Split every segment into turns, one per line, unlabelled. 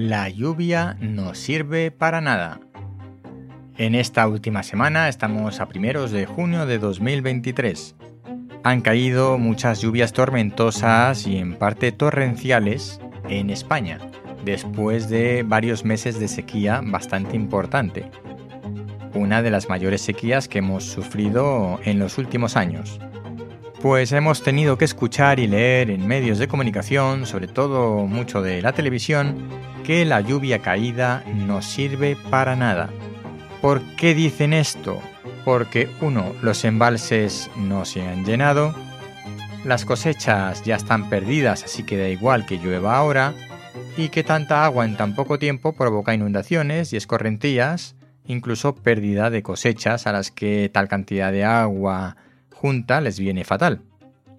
La lluvia no sirve para nada. En esta última semana estamos a primeros de junio de 2023. Han caído muchas lluvias tormentosas y en parte torrenciales en España, después de varios meses de sequía bastante importante. Una de las mayores sequías que hemos sufrido en los últimos años. Pues hemos tenido que escuchar y leer en medios de comunicación, sobre todo mucho de la televisión, que la lluvia caída no sirve para nada. ¿Por qué dicen esto? Porque uno, los embalses no se han llenado, las cosechas ya están perdidas, así que da igual que llueva ahora, y que tanta agua en tan poco tiempo provoca inundaciones y escorrentías, incluso pérdida de cosechas a las que tal cantidad de agua junta les viene fatal.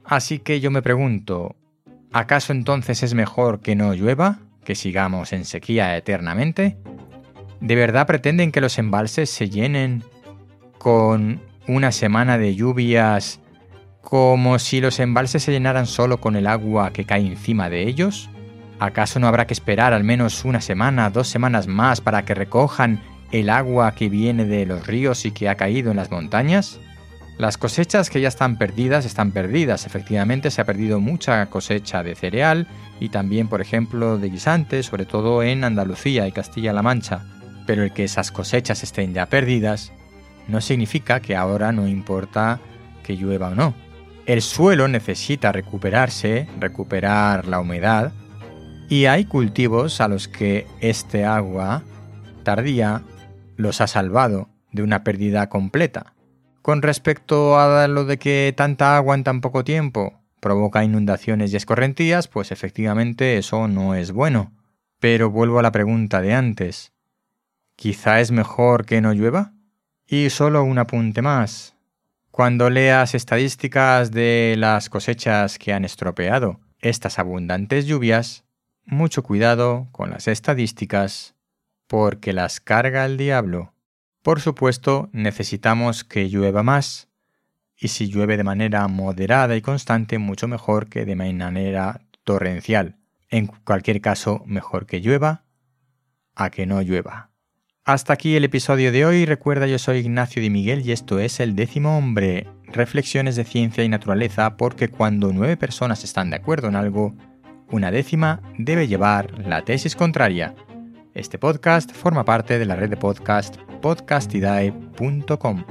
Así que yo me pregunto, ¿acaso entonces es mejor que no llueva, que sigamos en sequía eternamente? ¿De verdad pretenden que los embalses se llenen con una semana de lluvias como si los embalses se llenaran solo con el agua que cae encima de ellos? ¿Acaso no habrá que esperar al menos una semana, dos semanas más para que recojan el agua que viene de los ríos y que ha caído en las montañas? Las cosechas que ya están perdidas están perdidas. Efectivamente se ha perdido mucha cosecha de cereal y también, por ejemplo, de guisantes, sobre todo en Andalucía y Castilla-La Mancha. Pero el que esas cosechas estén ya perdidas no significa que ahora no importa que llueva o no. El suelo necesita recuperarse, recuperar la humedad, y hay cultivos a los que este agua tardía los ha salvado de una pérdida completa. Con respecto a lo de que tanta agua en tan poco tiempo provoca inundaciones y escorrentías, pues efectivamente eso no es bueno. Pero vuelvo a la pregunta de antes. ¿Quizá es mejor que no llueva? Y solo un apunte más. Cuando leas estadísticas de las cosechas que han estropeado estas abundantes lluvias, mucho cuidado con las estadísticas, porque las carga el diablo. Por supuesto, necesitamos que llueva más, y si llueve de manera moderada y constante, mucho mejor que de manera torrencial. En cualquier caso, mejor que llueva a que no llueva. Hasta aquí el episodio de hoy. Recuerda, yo soy Ignacio de Miguel y esto es El décimo hombre. Reflexiones de ciencia y naturaleza porque cuando nueve personas están de acuerdo en algo, una décima debe llevar la tesis contraria. Este podcast forma parte de la red de podcast podcastidae.com.